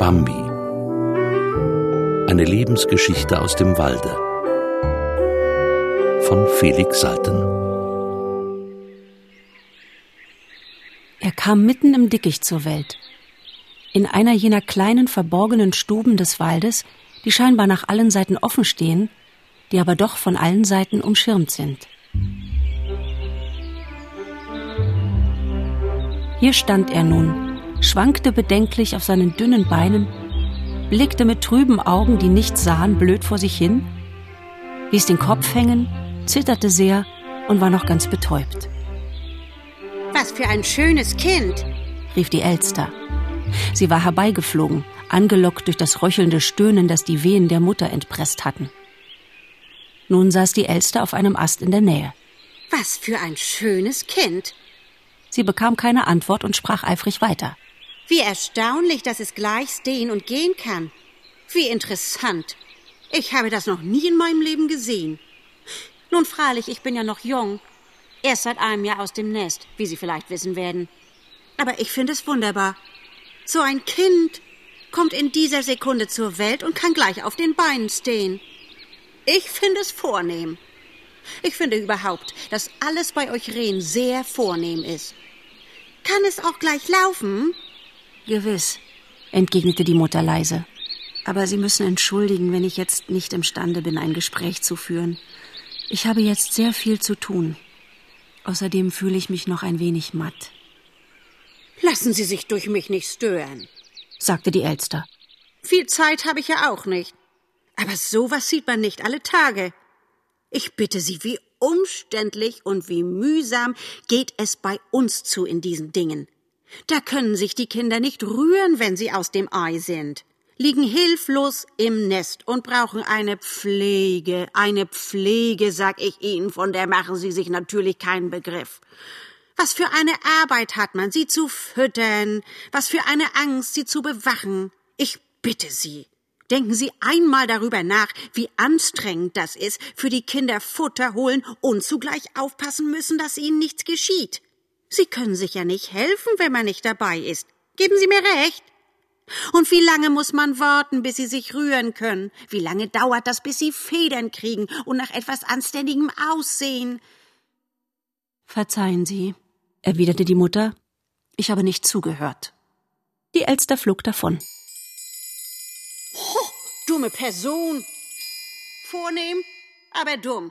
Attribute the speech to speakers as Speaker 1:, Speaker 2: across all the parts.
Speaker 1: Bambi. Eine Lebensgeschichte aus dem Walde. Von Felix Salten.
Speaker 2: Er kam mitten im Dickicht zur Welt. In einer jener kleinen verborgenen Stuben des Waldes, die scheinbar nach allen Seiten offen stehen, die aber doch von allen Seiten umschirmt sind. Hier stand er nun, schwankte bedenklich auf seinen dünnen Beinen, blickte mit trüben Augen, die nichts sahen, blöd vor sich hin, ließ den Kopf hängen, zitterte sehr und war noch ganz betäubt.
Speaker 3: Was für ein schönes Kind,
Speaker 2: rief die Elster. Sie war herbeigeflogen, angelockt durch das röchelnde Stöhnen, das die Wehen der Mutter entpresst hatten. Nun saß die Elster auf einem Ast in der Nähe.
Speaker 3: Was für ein schönes Kind,
Speaker 2: Sie bekam keine Antwort und sprach eifrig weiter.
Speaker 3: Wie erstaunlich, dass es gleich stehen und gehen kann. Wie interessant. Ich habe das noch nie in meinem Leben gesehen. Nun freilich, ich bin ja noch jung. Erst seit einem Jahr aus dem Nest, wie Sie vielleicht wissen werden. Aber ich finde es wunderbar. So ein Kind kommt in dieser Sekunde zur Welt und kann gleich auf den Beinen stehen. Ich finde es vornehm. Ich finde überhaupt, dass alles bei euch Rehen sehr vornehm ist. Kann es auch gleich laufen?
Speaker 2: Gewiss, entgegnete die Mutter leise. Aber Sie müssen entschuldigen, wenn ich jetzt nicht imstande bin, ein Gespräch zu führen. Ich habe jetzt sehr viel zu tun. Außerdem fühle ich mich noch ein wenig matt.
Speaker 3: Lassen Sie sich durch mich nicht stören,
Speaker 2: sagte die Elster.
Speaker 3: Viel Zeit habe ich ja auch nicht. Aber sowas sieht man nicht alle Tage. Ich bitte Sie, wie umständlich und wie mühsam geht es bei uns zu in diesen Dingen. Da können sich die Kinder nicht rühren, wenn sie aus dem Ei sind, liegen hilflos im Nest und brauchen eine Pflege, eine Pflege, sag ich Ihnen, von der machen Sie sich natürlich keinen Begriff. Was für eine Arbeit hat man, sie zu füttern, was für eine Angst, sie zu bewachen. Ich bitte Sie, Denken Sie einmal darüber nach, wie anstrengend das ist, für die Kinder Futter holen und zugleich aufpassen müssen, dass ihnen nichts geschieht. Sie können sich ja nicht helfen, wenn man nicht dabei ist. Geben Sie mir recht. Und wie lange muss man warten, bis sie sich rühren können? Wie lange dauert das, bis sie Federn kriegen und nach etwas Anständigem aussehen?
Speaker 2: Verzeihen Sie, erwiderte die Mutter. Ich habe nicht zugehört. Die Elster flog davon.
Speaker 3: Oh, dumme Person. Vornehm, aber dumm.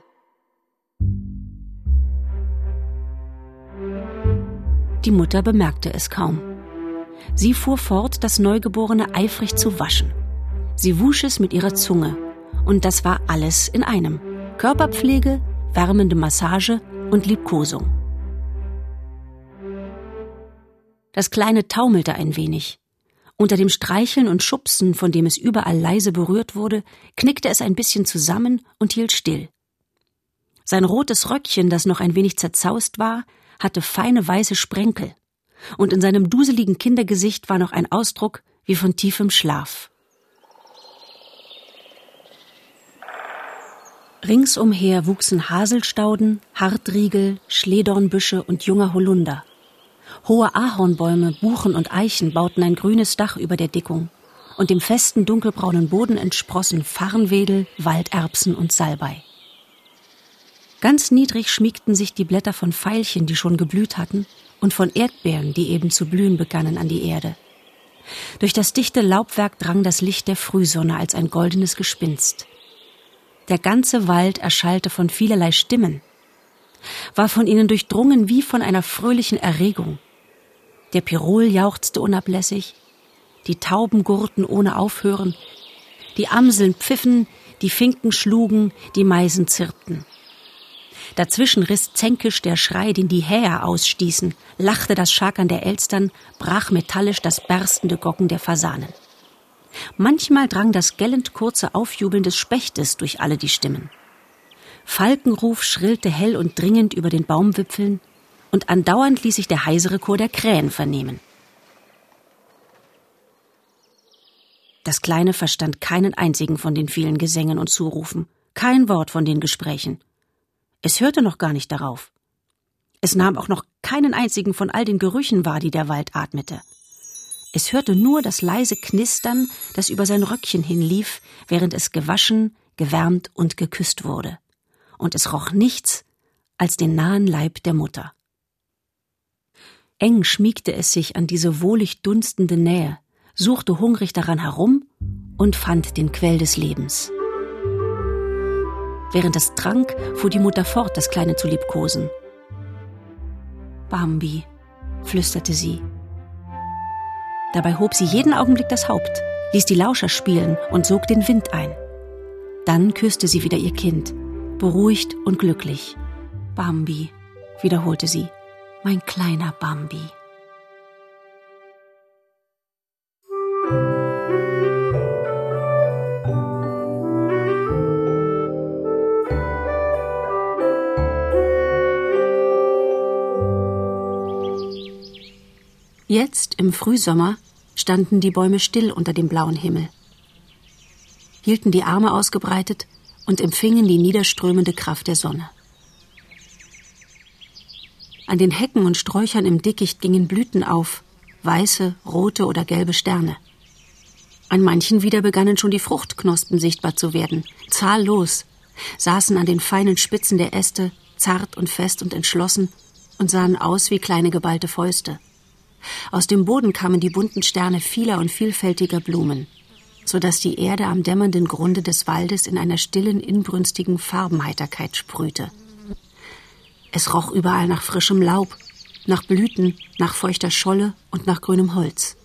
Speaker 2: Die Mutter bemerkte es kaum. Sie fuhr fort, das Neugeborene eifrig zu waschen. Sie wusch es mit ihrer Zunge. Und das war alles in einem. Körperpflege, wärmende Massage und Liebkosung. Das Kleine taumelte ein wenig. Unter dem Streicheln und Schubsen, von dem es überall leise berührt wurde, knickte es ein bisschen zusammen und hielt still. Sein rotes Röckchen, das noch ein wenig zerzaust war, hatte feine weiße Sprenkel, und in seinem duseligen Kindergesicht war noch ein Ausdruck wie von tiefem Schlaf. Ringsumher wuchsen Haselstauden, Hartriegel, Schledornbüsche und junger Holunder. Hohe Ahornbäume, Buchen und Eichen bauten ein grünes Dach über der Dickung, und dem festen dunkelbraunen Boden entsprossen Farnwedel, Walderbsen und Salbei. Ganz niedrig schmiegten sich die Blätter von Veilchen, die schon geblüht hatten, und von Erdbeeren, die eben zu blühen begannen, an die Erde. Durch das dichte Laubwerk drang das Licht der Frühsonne als ein goldenes Gespinst. Der ganze Wald erschallte von vielerlei Stimmen, war von ihnen durchdrungen wie von einer fröhlichen Erregung. Der Pirol jauchzte unablässig, die Tauben gurrten ohne Aufhören, die Amseln pfiffen, die Finken schlugen, die Meisen zirpten. Dazwischen riss zänkisch der Schrei, den die Häher ausstießen, lachte das Schakern der Elstern, brach metallisch das berstende Gocken der Fasanen. Manchmal drang das gellend kurze Aufjubeln des Spechtes durch alle die Stimmen. Falkenruf schrillte hell und dringend über den Baumwipfeln, und andauernd ließ sich der heisere Chor der Krähen vernehmen. Das Kleine verstand keinen einzigen von den vielen Gesängen und Zurufen, kein Wort von den Gesprächen. Es hörte noch gar nicht darauf. Es nahm auch noch keinen einzigen von all den Gerüchen wahr, die der Wald atmete. Es hörte nur das leise Knistern, das über sein Röckchen hinlief, während es gewaschen, gewärmt und geküsst wurde. Und es roch nichts als den nahen Leib der Mutter. Eng schmiegte es sich an diese wohlig dunstende Nähe, suchte hungrig daran herum und fand den Quell des Lebens. Während es trank, fuhr die Mutter fort, das Kleine zu liebkosen. Bambi, flüsterte sie. Dabei hob sie jeden Augenblick das Haupt, ließ die Lauscher spielen und sog den Wind ein. Dann küsste sie wieder ihr Kind, beruhigt und glücklich. Bambi, wiederholte sie, mein kleiner Bambi. Jetzt, im Frühsommer, standen die Bäume still unter dem blauen Himmel, hielten die Arme ausgebreitet und empfingen die niederströmende Kraft der Sonne. An den Hecken und Sträuchern im Dickicht gingen Blüten auf, weiße, rote oder gelbe Sterne. An manchen wieder begannen schon die Fruchtknospen sichtbar zu werden, zahllos, saßen an den feinen Spitzen der Äste, zart und fest und entschlossen, und sahen aus wie kleine geballte Fäuste. Aus dem Boden kamen die bunten Sterne vieler und vielfältiger Blumen, so dass die Erde am dämmernden Grunde des Waldes in einer stillen, inbrünstigen Farbenheiterkeit sprühte. Es roch überall nach frischem Laub, nach Blüten, nach feuchter Scholle und nach grünem Holz.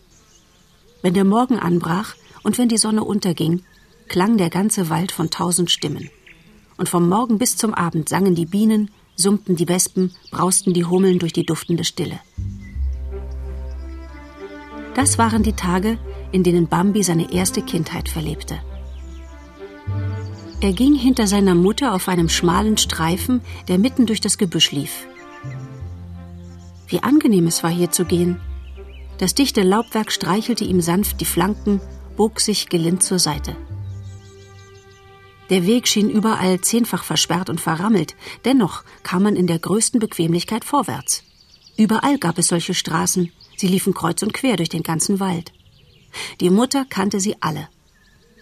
Speaker 2: Wenn der Morgen anbrach und wenn die Sonne unterging, klang der ganze Wald von tausend Stimmen. Und vom Morgen bis zum Abend sangen die Bienen, summten die Wespen, brausten die Hummeln durch die duftende Stille. Das waren die Tage, in denen Bambi seine erste Kindheit verlebte. Er ging hinter seiner Mutter auf einem schmalen Streifen, der mitten durch das Gebüsch lief. Wie angenehm es war, hier zu gehen. Das dichte Laubwerk streichelte ihm sanft die Flanken, bog sich gelind zur Seite. Der Weg schien überall zehnfach versperrt und verrammelt, dennoch kam man in der größten Bequemlichkeit vorwärts. Überall gab es solche Straßen, Sie liefen kreuz und quer durch den ganzen Wald. Die Mutter kannte sie alle.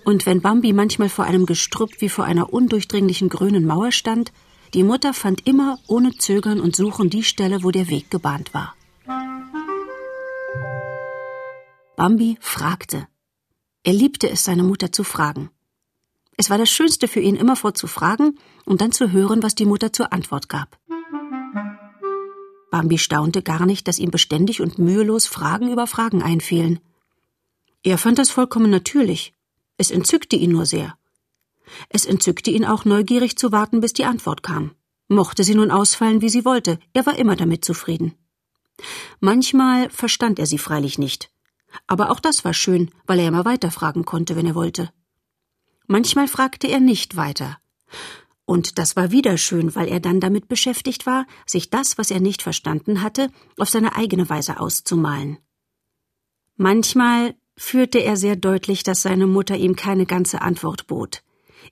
Speaker 2: Und wenn Bambi manchmal vor einem Gestrüpp wie vor einer undurchdringlichen grünen Mauer stand, die Mutter fand immer ohne Zögern und Suchen die Stelle, wo der Weg gebahnt war. Bambi fragte. Er liebte es, seine Mutter zu fragen. Es war das Schönste für ihn, immerfort zu fragen und dann zu hören, was die Mutter zur Antwort gab. Bambi staunte gar nicht, dass ihm beständig und mühelos Fragen über Fragen einfielen. Er fand das vollkommen natürlich. Es entzückte ihn nur sehr. Es entzückte ihn auch neugierig zu warten, bis die Antwort kam. Mochte sie nun ausfallen, wie sie wollte, er war immer damit zufrieden. Manchmal verstand er sie freilich nicht. Aber auch das war schön, weil er immer weiterfragen konnte, wenn er wollte. Manchmal fragte er nicht weiter. Und das war wieder schön, weil er dann damit beschäftigt war, sich das, was er nicht verstanden hatte, auf seine eigene Weise auszumalen. Manchmal fühlte er sehr deutlich, dass seine Mutter ihm keine ganze Antwort bot,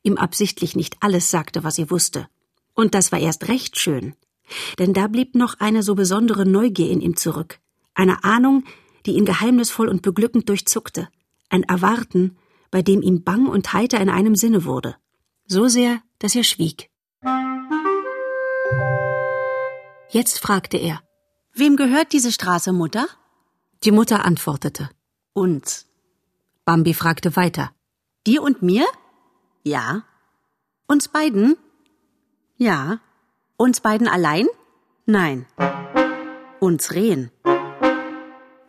Speaker 2: ihm absichtlich nicht alles sagte, was sie wusste. Und das war erst recht schön, denn da blieb noch eine so besondere Neugier in ihm zurück, eine Ahnung, die ihn geheimnisvoll und beglückend durchzuckte, ein Erwarten, bei dem ihm bang und heiter in einem Sinne wurde so sehr, dass er schwieg. Jetzt fragte er, Wem gehört diese Straße, Mutter? Die Mutter antwortete, Uns. Bambi fragte weiter, Dir und mir? Ja. Uns beiden? Ja. Uns beiden allein? Nein. Uns Rehen.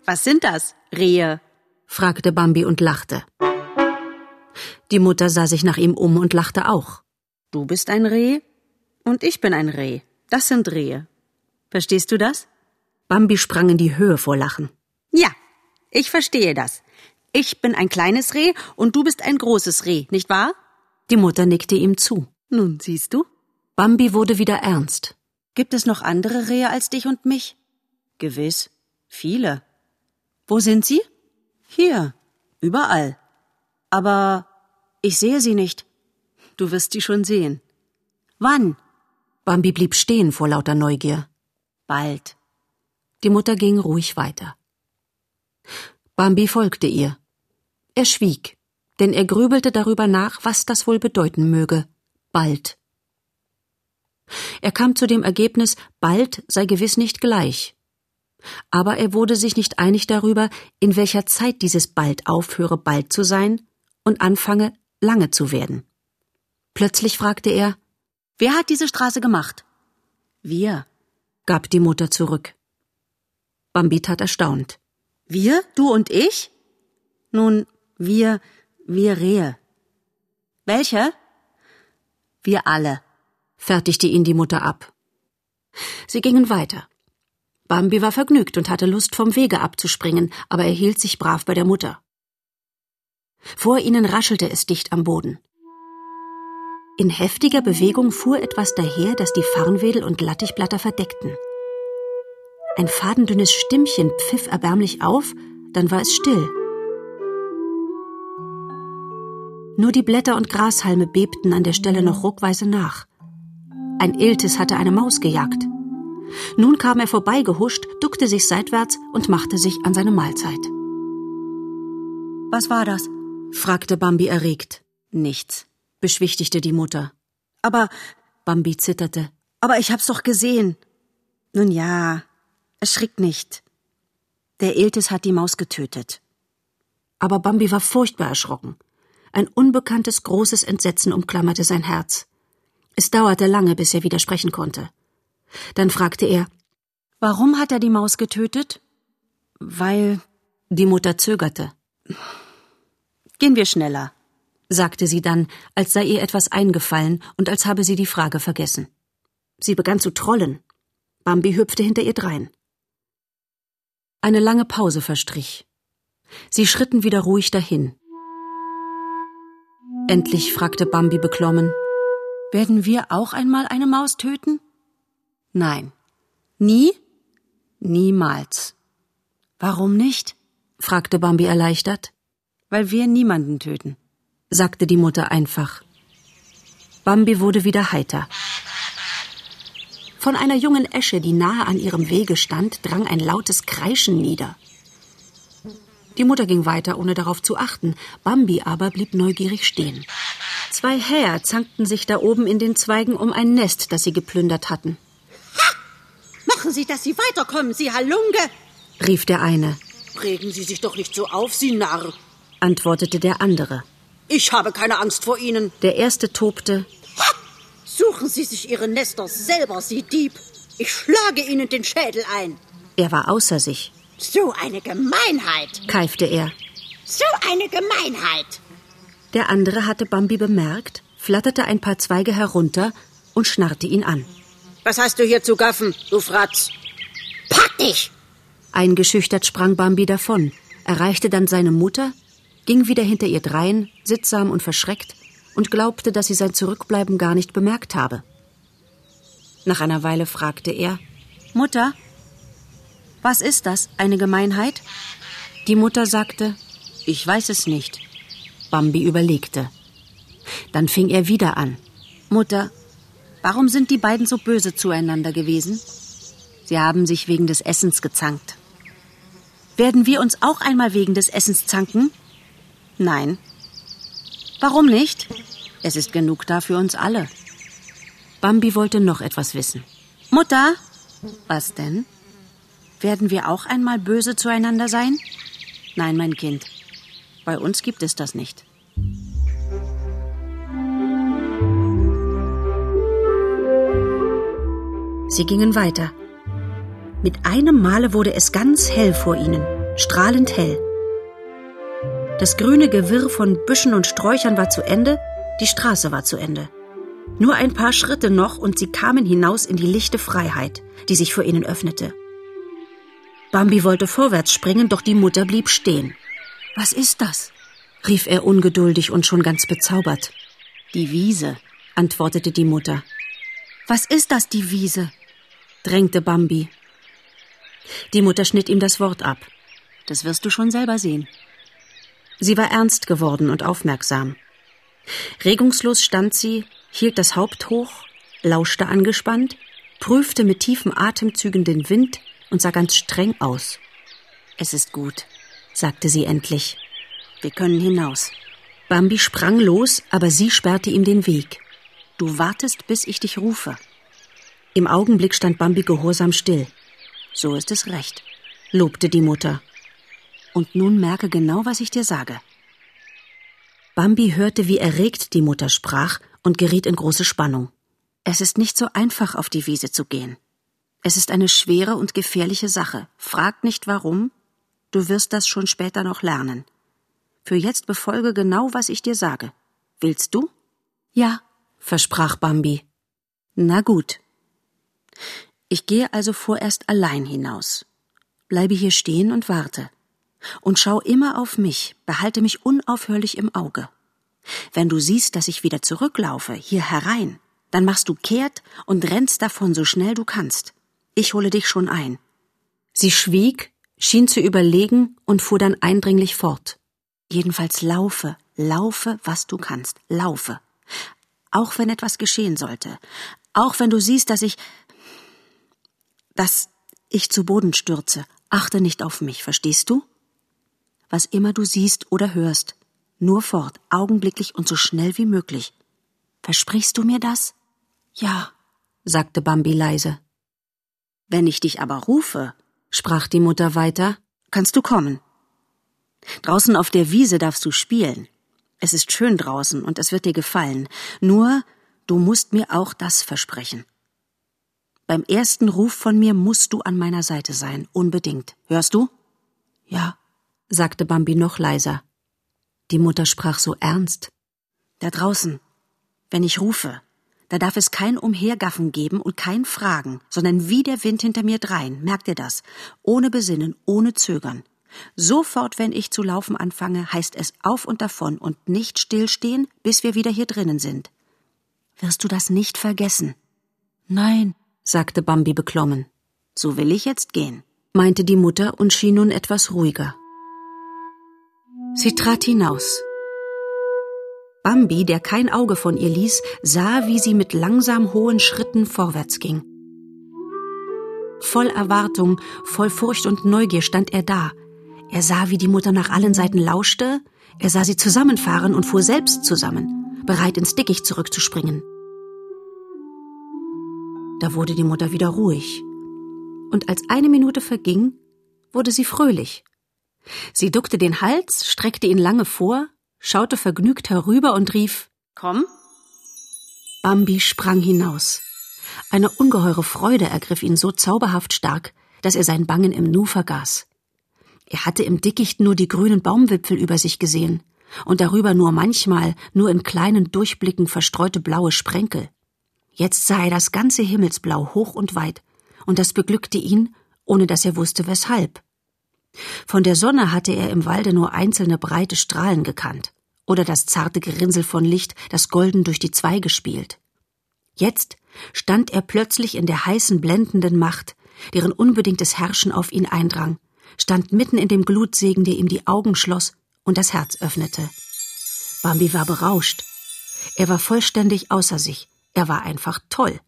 Speaker 2: Was sind das, Rehe? fragte Bambi und lachte. Die Mutter sah sich nach ihm um und lachte auch. Du bist ein Reh und ich bin ein Reh. Das sind Rehe. Verstehst du das? Bambi sprang in die Höhe vor Lachen. Ja, ich verstehe das. Ich bin ein kleines Reh und du bist ein großes Reh, nicht wahr? Die Mutter nickte ihm zu. Nun siehst du. Bambi wurde wieder ernst. Gibt es noch andere Rehe als dich und mich? Gewiss. Viele. Wo sind sie? Hier. Überall. Aber ich sehe sie nicht. Du wirst sie schon sehen. Wann? Bambi blieb stehen vor lauter Neugier. Bald. Die Mutter ging ruhig weiter. Bambi folgte ihr. Er schwieg, denn er grübelte darüber nach, was das wohl bedeuten möge. Bald. Er kam zu dem Ergebnis, bald sei gewiss nicht gleich. Aber er wurde sich nicht einig darüber, in welcher Zeit dieses bald aufhöre, bald zu sein und anfange, lange zu werden. Plötzlich fragte er, Wer hat diese Straße gemacht? Wir, gab die Mutter zurück. Bambi tat erstaunt. Wir? Du und ich? Nun, wir, wir Rehe. Welche? Wir alle, fertigte ihn die Mutter ab. Sie gingen weiter. Bambi war vergnügt und hatte Lust, vom Wege abzuspringen, aber er hielt sich brav bei der Mutter. Vor ihnen raschelte es dicht am Boden. In heftiger Bewegung fuhr etwas daher, das die Farnwedel und Lattichblatter verdeckten. Ein fadendünnes Stimmchen pfiff erbärmlich auf, dann war es still. Nur die Blätter und Grashalme bebten an der Stelle noch ruckweise nach. Ein Iltis hatte eine Maus gejagt. Nun kam er vorbeigehuscht, duckte sich seitwärts und machte sich an seine Mahlzeit. Was war das? Fragte Bambi erregt. Nichts, beschwichtigte die Mutter. Aber Bambi zitterte. Aber ich hab's doch gesehen. Nun ja, erschrick nicht. Der Iltis hat die Maus getötet. Aber Bambi war furchtbar erschrocken. Ein unbekanntes großes Entsetzen umklammerte sein Herz. Es dauerte lange, bis er widersprechen konnte. Dann fragte er Warum hat er die Maus getötet? Weil die Mutter zögerte. Gehen wir schneller, sagte sie dann, als sei ihr etwas eingefallen und als habe sie die Frage vergessen. Sie begann zu trollen. Bambi hüpfte hinter ihr drein. Eine lange Pause verstrich. Sie schritten wieder ruhig dahin. Endlich fragte Bambi beklommen Werden wir auch einmal eine Maus töten? Nein. Nie? Niemals. Warum nicht? fragte Bambi erleichtert. Weil wir niemanden töten sagte die Mutter einfach. Bambi wurde wieder heiter. Von einer jungen Esche, die nahe an ihrem Wege stand, drang ein lautes Kreischen nieder. Die Mutter ging weiter, ohne darauf zu achten. Bambi aber blieb neugierig stehen. Zwei Häher zankten sich da oben in den Zweigen um ein Nest, das sie geplündert hatten.
Speaker 3: Ha! Machen Sie, dass Sie weiterkommen, Sie Halunge!
Speaker 2: rief der eine.
Speaker 3: Regen Sie sich doch nicht so auf, Sie Narr!
Speaker 2: Antwortete der andere.
Speaker 3: Ich habe keine Angst vor Ihnen.
Speaker 2: Der erste tobte.
Speaker 3: Ha! Suchen Sie sich Ihre Nester selber, Sie Dieb. Ich schlage Ihnen den Schädel ein.
Speaker 2: Er war außer sich.
Speaker 3: So eine Gemeinheit,
Speaker 2: keifte er.
Speaker 3: So eine Gemeinheit.
Speaker 2: Der andere hatte Bambi bemerkt, flatterte ein paar Zweige herunter und schnarrte ihn an.
Speaker 3: Was hast du hier zu gaffen, du Fratz? Pack dich!
Speaker 2: Eingeschüchtert sprang Bambi davon, erreichte dann seine Mutter, ging wieder hinter ihr drein, sittsam und verschreckt, und glaubte, dass sie sein Zurückbleiben gar nicht bemerkt habe. Nach einer Weile fragte er Mutter, was ist das, eine Gemeinheit? Die Mutter sagte Ich weiß es nicht. Bambi überlegte. Dann fing er wieder an. Mutter, warum sind die beiden so böse zueinander gewesen? Sie haben sich wegen des Essens gezankt. Werden wir uns auch einmal wegen des Essens zanken? Nein. Warum nicht? Es ist genug da für uns alle. Bambi wollte noch etwas wissen. Mutter? Was denn? Werden wir auch einmal böse zueinander sein? Nein, mein Kind. Bei uns gibt es das nicht. Sie gingen weiter. Mit einem Male wurde es ganz hell vor ihnen, strahlend hell. Das grüne Gewirr von Büschen und Sträuchern war zu Ende, die Straße war zu Ende. Nur ein paar Schritte noch und sie kamen hinaus in die lichte Freiheit, die sich vor ihnen öffnete. Bambi wollte vorwärts springen, doch die Mutter blieb stehen. Was ist das? rief er ungeduldig und schon ganz bezaubert. Die Wiese, antwortete die Mutter. Was ist das, die Wiese? drängte Bambi. Die Mutter schnitt ihm das Wort ab. Das wirst du schon selber sehen. Sie war ernst geworden und aufmerksam. Regungslos stand sie, hielt das Haupt hoch, lauschte angespannt, prüfte mit tiefen Atemzügen den Wind und sah ganz streng aus. Es ist gut, sagte sie endlich. Wir können hinaus. Bambi sprang los, aber sie sperrte ihm den Weg. Du wartest, bis ich dich rufe. Im Augenblick stand Bambi gehorsam still. So ist es recht, lobte die Mutter. Und nun merke genau, was ich dir sage. Bambi hörte, wie erregt die Mutter sprach und geriet in große Spannung. Es ist nicht so einfach, auf die Wiese zu gehen. Es ist eine schwere und gefährliche Sache. Frag nicht warum, du wirst das schon später noch lernen. Für jetzt befolge genau, was ich dir sage. Willst du? Ja, versprach Bambi. Na gut. Ich gehe also vorerst allein hinaus. Bleibe hier stehen und warte. Und schau immer auf mich, behalte mich unaufhörlich im Auge. Wenn du siehst, dass ich wieder zurücklaufe, hier herein, dann machst du kehrt und rennst davon so schnell du kannst. Ich hole dich schon ein. Sie schwieg, schien zu überlegen und fuhr dann eindringlich fort. Jedenfalls laufe, laufe, was du kannst, laufe. Auch wenn etwas geschehen sollte. Auch wenn du siehst, dass ich, dass ich zu Boden stürze. Achte nicht auf mich, verstehst du? Was immer du siehst oder hörst, nur fort, augenblicklich und so schnell wie möglich. Versprichst du mir das? Ja, sagte Bambi leise. Wenn ich dich aber rufe, sprach die Mutter weiter, kannst du kommen. Draußen auf der Wiese darfst du spielen. Es ist schön draußen und es wird dir gefallen. Nur, du musst mir auch das versprechen. Beim ersten Ruf von mir musst du an meiner Seite sein, unbedingt. Hörst du? Ja, sagte Bambi noch leiser. Die Mutter sprach so ernst. Da draußen, wenn ich rufe, da darf es kein Umhergaffen geben und kein Fragen, sondern wie der Wind hinter mir drein, merkt ihr das? Ohne Besinnen, ohne Zögern. Sofort, wenn ich zu laufen anfange, heißt es auf und davon und nicht stillstehen, bis wir wieder hier drinnen sind. Wirst du das nicht vergessen? Nein, sagte Bambi beklommen. So will ich jetzt gehen, meinte die Mutter und schien nun etwas ruhiger. Sie trat hinaus. Bambi, der kein Auge von ihr ließ, sah, wie sie mit langsam hohen Schritten vorwärts ging. Voll Erwartung, voll Furcht und Neugier stand er da. Er sah, wie die Mutter nach allen Seiten lauschte, er sah sie zusammenfahren und fuhr selbst zusammen, bereit ins Dickicht zurückzuspringen. Da wurde die Mutter wieder ruhig. Und als eine Minute verging, wurde sie fröhlich. Sie duckte den Hals, streckte ihn lange vor, schaute vergnügt herüber und rief Komm. Bambi sprang hinaus. Eine ungeheure Freude ergriff ihn so zauberhaft stark, dass er sein Bangen im Nu vergaß. Er hatte im Dickicht nur die grünen Baumwipfel über sich gesehen und darüber nur manchmal, nur in kleinen Durchblicken verstreute blaue Sprenkel. Jetzt sah er das ganze Himmelsblau hoch und weit, und das beglückte ihn, ohne dass er wusste weshalb. Von der Sonne hatte er im Walde nur einzelne breite Strahlen gekannt oder das zarte Gerinnsel von Licht, das golden durch die Zweige spielt. Jetzt stand er plötzlich in der heißen, blendenden Macht, deren unbedingtes Herrschen auf ihn eindrang, stand mitten in dem Glutsegen, der ihm die Augen schloss und das Herz öffnete. Bambi war berauscht. Er war vollständig außer sich. Er war einfach toll.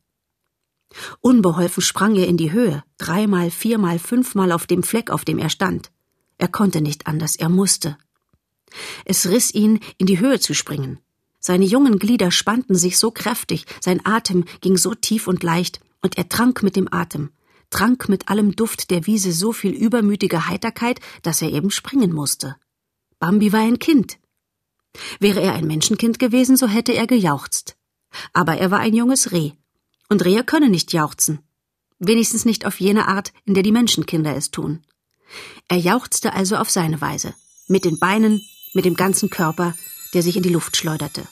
Speaker 2: Unbeholfen sprang er in die Höhe, dreimal, viermal, fünfmal auf dem Fleck, auf dem er stand. Er konnte nicht anders, er musste. Es riss ihn, in die Höhe zu springen. Seine jungen Glieder spannten sich so kräftig, sein Atem ging so tief und leicht, und er trank mit dem Atem, trank mit allem Duft der Wiese so viel übermütige Heiterkeit, dass er eben springen musste. Bambi war ein Kind. Wäre er ein Menschenkind gewesen, so hätte er gejauchzt. Aber er war ein junges Reh, und Rehe können nicht jauchzen. Wenigstens nicht auf jene Art, in der die Menschenkinder es tun. Er jauchzte also auf seine Weise. Mit den Beinen, mit dem ganzen Körper, der sich in die Luft schleuderte.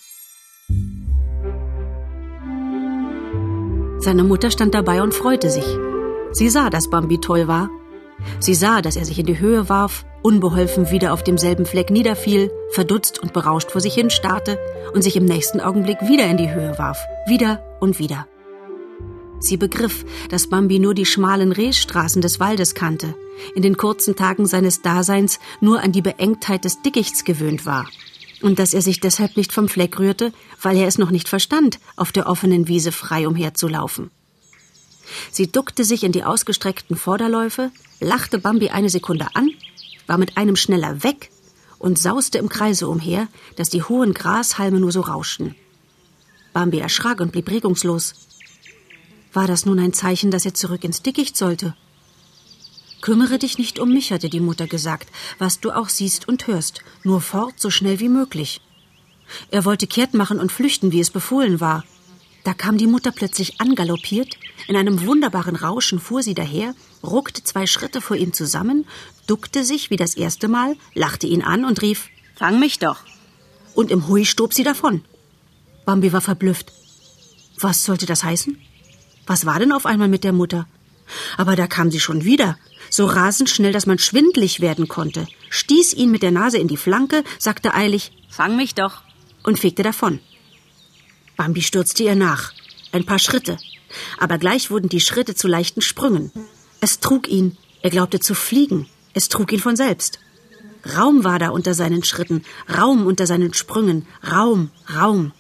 Speaker 2: Seine Mutter stand dabei und freute sich. Sie sah, dass Bambi toll war. Sie sah, dass er sich in die Höhe warf, unbeholfen wieder auf demselben Fleck niederfiel, verdutzt und berauscht vor sich hin starrte und sich im nächsten Augenblick wieder in die Höhe warf, wieder und wieder. Sie begriff, dass Bambi nur die schmalen Rehstraßen des Waldes kannte, in den kurzen Tagen seines Daseins nur an die Beengtheit des Dickichts gewöhnt war, und dass er sich deshalb nicht vom Fleck rührte, weil er es noch nicht verstand, auf der offenen Wiese frei umherzulaufen. Sie duckte sich in die ausgestreckten Vorderläufe, lachte Bambi eine Sekunde an, war mit einem schneller weg und sauste im Kreise umher, dass die hohen Grashalme nur so rauschten. Bambi erschrak und blieb regungslos. War das nun ein Zeichen, dass er zurück ins Dickicht sollte? Kümmere dich nicht um mich, hatte die Mutter gesagt, was du auch siehst und hörst, nur fort so schnell wie möglich. Er wollte kehrt machen und flüchten, wie es befohlen war. Da kam die Mutter plötzlich angaloppiert, in einem wunderbaren Rauschen fuhr sie daher, ruckte zwei Schritte vor ihm zusammen, duckte sich wie das erste Mal, lachte ihn an und rief Fang mich doch. Und im Hui stob sie davon. Bambi war verblüfft. Was sollte das heißen? Was war denn auf einmal mit der Mutter? Aber da kam sie schon wieder, so rasend schnell, dass man schwindlig werden konnte, stieß ihn mit der Nase in die Flanke, sagte eilig Fang mich doch und fegte davon. Bambi stürzte ihr nach. Ein paar Schritte. Aber gleich wurden die Schritte zu leichten Sprüngen. Es trug ihn. Er glaubte zu fliegen. Es trug ihn von selbst. Raum war da unter seinen Schritten, Raum unter seinen Sprüngen, Raum, Raum.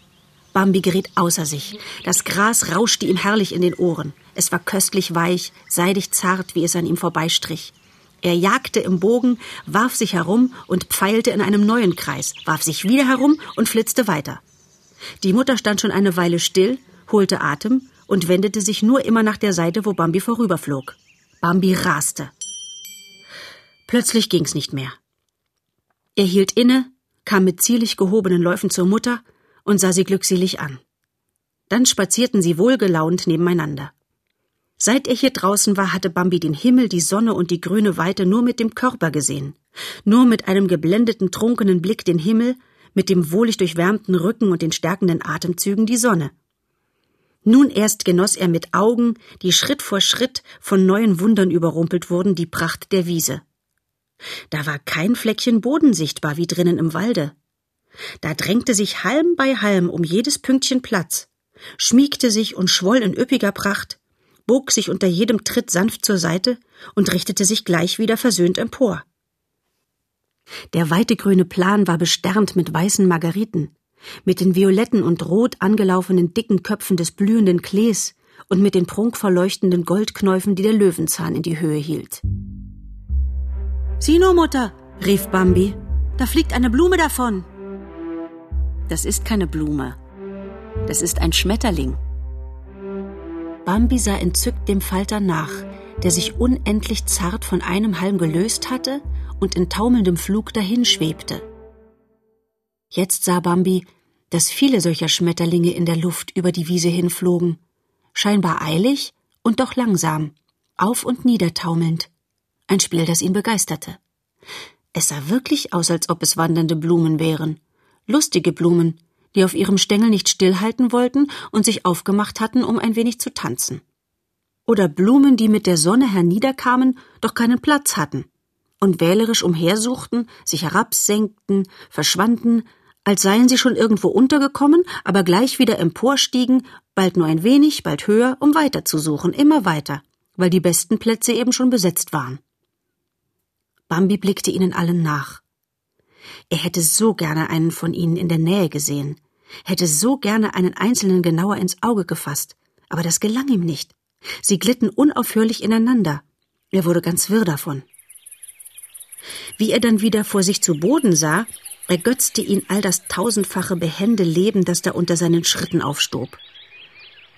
Speaker 2: Bambi geriet außer sich. Das Gras rauschte ihm herrlich in den Ohren. Es war köstlich weich, seidig zart, wie es an ihm vorbeistrich. Er jagte im Bogen, warf sich herum und pfeilte in einem neuen Kreis, warf sich wieder herum und flitzte weiter. Die Mutter stand schon eine Weile still, holte Atem und wendete sich nur immer nach der Seite, wo Bambi vorüberflog. Bambi raste. Plötzlich ging's nicht mehr. Er hielt inne, kam mit zierlich gehobenen Läufen zur Mutter und sah sie glückselig an. Dann spazierten sie wohlgelaunt nebeneinander. Seit er hier draußen war, hatte Bambi den Himmel, die Sonne und die grüne Weite nur mit dem Körper gesehen, nur mit einem geblendeten, trunkenen Blick den Himmel, mit dem wohlig durchwärmten Rücken und den stärkenden Atemzügen die Sonne. Nun erst genoss er mit Augen, die Schritt vor Schritt von neuen Wundern überrumpelt wurden, die Pracht der Wiese. Da war kein Fleckchen Boden sichtbar wie drinnen im Walde. Da drängte sich Halm bei Halm um jedes Pünktchen Platz, schmiegte sich und schwoll in üppiger Pracht, bog sich unter jedem Tritt sanft zur Seite und richtete sich gleich wieder versöhnt empor. Der weite grüne Plan war besternt mit weißen Margeriten, mit den violetten und rot angelaufenen dicken Köpfen des blühenden Klees und mit den prunkverleuchtenden Goldknäufen, die der Löwenzahn in die Höhe hielt. Sieh nur, Mutter, rief Bambi, da fliegt eine Blume davon. Das ist keine Blume, das ist ein Schmetterling. Bambi sah entzückt dem Falter nach, der sich unendlich zart von einem Halm gelöst hatte und in taumelndem Flug dahinschwebte. Jetzt sah Bambi, dass viele solcher Schmetterlinge in der Luft über die Wiese hinflogen, scheinbar eilig und doch langsam, auf und nieder taumelnd. Ein Spiel, das ihn begeisterte. Es sah wirklich aus, als ob es wandernde Blumen wären. Lustige Blumen, die auf ihrem Stängel nicht stillhalten wollten und sich aufgemacht hatten, um ein wenig zu tanzen. Oder Blumen, die mit der Sonne herniederkamen, doch keinen Platz hatten und wählerisch umhersuchten, sich herabsenkten, verschwanden, als seien sie schon irgendwo untergekommen, aber gleich wieder emporstiegen, bald nur ein wenig, bald höher, um weiterzusuchen, immer weiter, weil die besten Plätze eben schon besetzt waren. Bambi blickte ihnen allen nach. Er hätte so gerne einen von ihnen in der Nähe gesehen, hätte so gerne einen einzelnen genauer ins Auge gefasst, aber das gelang ihm nicht. Sie glitten unaufhörlich ineinander. Er wurde ganz wirr davon. Wie er dann wieder vor sich zu Boden sah, ergötzte ihn all das tausendfache behende Leben, das da unter seinen Schritten aufstob.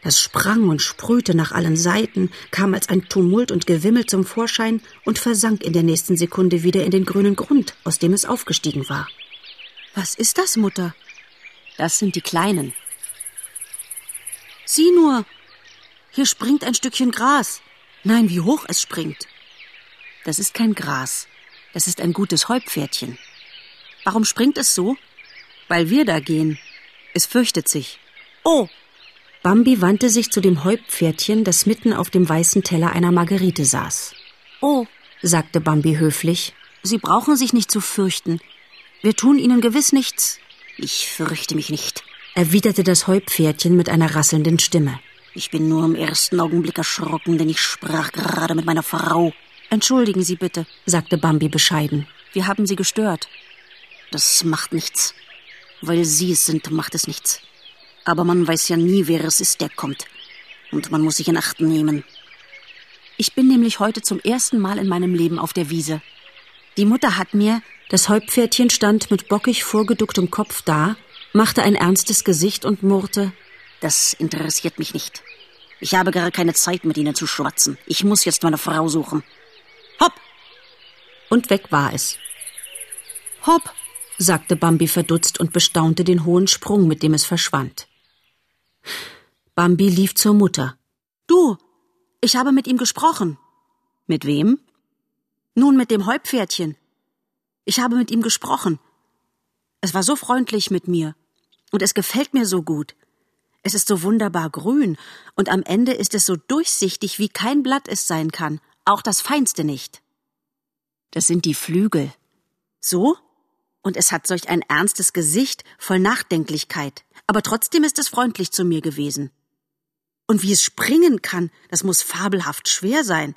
Speaker 2: Das sprang und sprühte nach allen Seiten, kam als ein Tumult und Gewimmel zum Vorschein und versank in der nächsten Sekunde wieder in den grünen Grund, aus dem es aufgestiegen war. Was ist das, Mutter? Das sind die Kleinen. Sieh nur! Hier springt ein Stückchen Gras. Nein, wie hoch es springt. Das ist kein Gras. Das ist ein gutes Heupferdchen. Warum springt es so? Weil wir da gehen. Es fürchtet sich. Oh! Bambi wandte sich zu dem Heupferdchen, das mitten auf dem weißen Teller einer Margerite saß. Oh, sagte Bambi höflich, Sie brauchen sich nicht zu fürchten. Wir tun Ihnen gewiss nichts. Ich fürchte mich nicht, erwiderte das Heupferdchen mit einer rasselnden Stimme. Ich bin nur im ersten Augenblick erschrocken, denn ich sprach gerade mit meiner Frau. Entschuldigen Sie bitte, sagte Bambi bescheiden. Wir haben Sie gestört. Das macht nichts. Weil Sie es sind, macht es nichts. Aber man weiß ja nie, wer es ist, der kommt. Und man muss sich in Acht nehmen. Ich bin nämlich heute zum ersten Mal in meinem Leben auf der Wiese. Die Mutter hat mir, das Häuptpferdchen stand mit bockig vorgeducktem Kopf da, machte ein ernstes Gesicht und murrte,
Speaker 3: Das interessiert mich nicht. Ich habe gar keine Zeit, mit Ihnen zu schwatzen. Ich muss jetzt meine Frau suchen. Hopp!
Speaker 2: Und weg war es. Hopp, sagte Bambi verdutzt und bestaunte den hohen Sprung, mit dem es verschwand. Bambi lief zur Mutter.
Speaker 3: Du, ich habe mit ihm gesprochen.
Speaker 2: Mit wem?
Speaker 3: Nun mit dem Häuptpferdchen. Ich habe mit ihm gesprochen. Es war so freundlich mit mir. Und es gefällt mir so gut. Es ist so wunderbar grün, und am Ende ist es so durchsichtig, wie kein Blatt es sein kann, auch das feinste nicht.
Speaker 2: Das sind die Flügel.
Speaker 3: So? Und es hat solch ein ernstes Gesicht voll Nachdenklichkeit, aber trotzdem ist es freundlich zu mir gewesen. Und wie es springen kann, das muss fabelhaft schwer sein.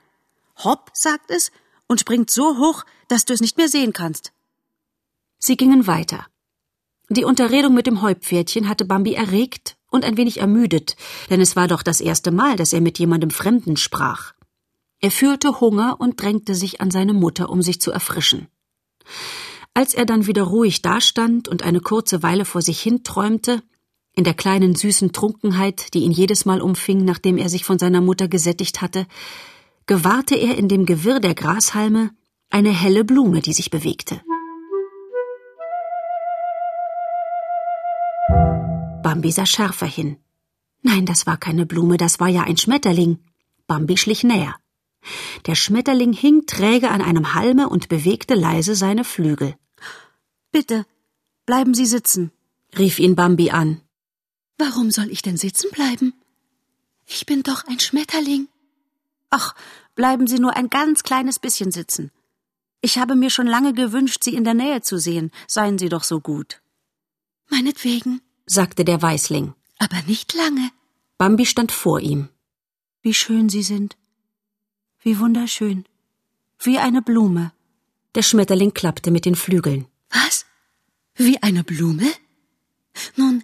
Speaker 3: Hopp, sagt es, und springt so hoch, dass du es nicht mehr sehen kannst.
Speaker 2: Sie gingen weiter. Die Unterredung mit dem Häuptpferdchen hatte Bambi erregt und ein wenig ermüdet, denn es war doch das erste Mal, dass er mit jemandem Fremden sprach. Er fühlte Hunger und drängte sich an seine Mutter, um sich zu erfrischen. Als er dann wieder ruhig dastand und eine kurze Weile vor sich hin träumte, in der kleinen süßen Trunkenheit, die ihn jedes Mal umfing, nachdem er sich von seiner Mutter gesättigt hatte, gewahrte er in dem Gewirr der Grashalme eine helle Blume, die sich bewegte. Bambi sah schärfer hin. Nein, das war keine Blume, das war ja ein Schmetterling. Bambi schlich näher. Der Schmetterling hing träge an einem Halme und bewegte leise seine Flügel.
Speaker 3: Bitte, bleiben Sie sitzen,
Speaker 2: rief ihn Bambi an.
Speaker 3: Warum soll ich denn sitzen bleiben? Ich bin doch ein Schmetterling. Ach, bleiben Sie nur ein ganz kleines bisschen sitzen. Ich habe mir schon lange gewünscht, Sie in der Nähe zu sehen. Seien Sie doch so gut. Meinetwegen,
Speaker 2: sagte der Weißling.
Speaker 3: Aber nicht lange.
Speaker 2: Bambi stand vor ihm.
Speaker 3: Wie schön Sie sind. Wie wunderschön. Wie eine Blume.
Speaker 2: Der Schmetterling klappte mit den Flügeln.
Speaker 3: Was? Wie eine Blume? Nun,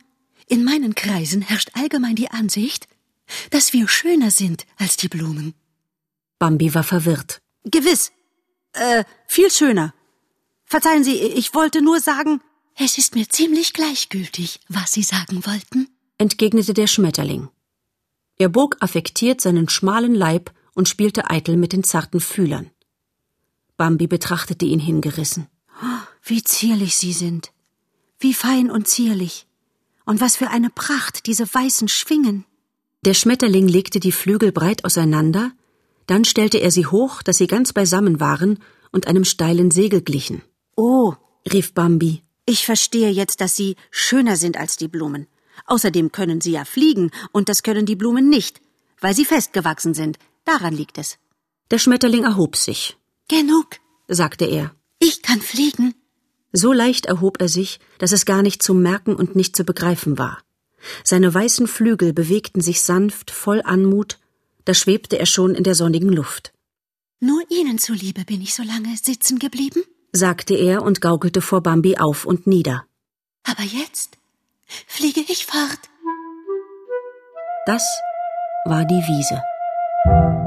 Speaker 3: in meinen Kreisen herrscht allgemein die Ansicht, dass wir schöner sind als die Blumen.
Speaker 2: Bambi war verwirrt.
Speaker 3: Gewiss. Äh, viel schöner. Verzeihen Sie, ich wollte nur sagen. Es ist mir ziemlich gleichgültig, was Sie sagen wollten,
Speaker 2: entgegnete der Schmetterling. Er bog affektiert seinen schmalen Leib und spielte eitel mit den zarten Fühlern. Bambi betrachtete ihn hingerissen.
Speaker 3: Wie zierlich Sie sind. Wie fein und zierlich. Und was für eine Pracht, diese weißen Schwingen.
Speaker 2: Der Schmetterling legte die Flügel breit auseinander, dann stellte er sie hoch, dass sie ganz beisammen waren und einem steilen Segel glichen.
Speaker 3: Oh,
Speaker 2: rief Bambi.
Speaker 3: Ich verstehe jetzt, dass Sie schöner sind als die Blumen. Außerdem können Sie ja fliegen, und das können die Blumen nicht, weil sie festgewachsen sind. Daran liegt es.
Speaker 2: Der Schmetterling erhob sich.
Speaker 3: Genug,
Speaker 2: sagte er.
Speaker 3: Ich kann fliegen.
Speaker 2: So leicht erhob er sich, dass es gar nicht zu merken und nicht zu begreifen war. Seine weißen Flügel bewegten sich sanft, voll Anmut, da schwebte er schon in der sonnigen Luft.
Speaker 3: Nur Ihnen zuliebe bin ich so lange sitzen geblieben,
Speaker 2: sagte er und gaukelte vor Bambi auf und nieder.
Speaker 3: Aber jetzt fliege ich fort.
Speaker 2: Das war die Wiese.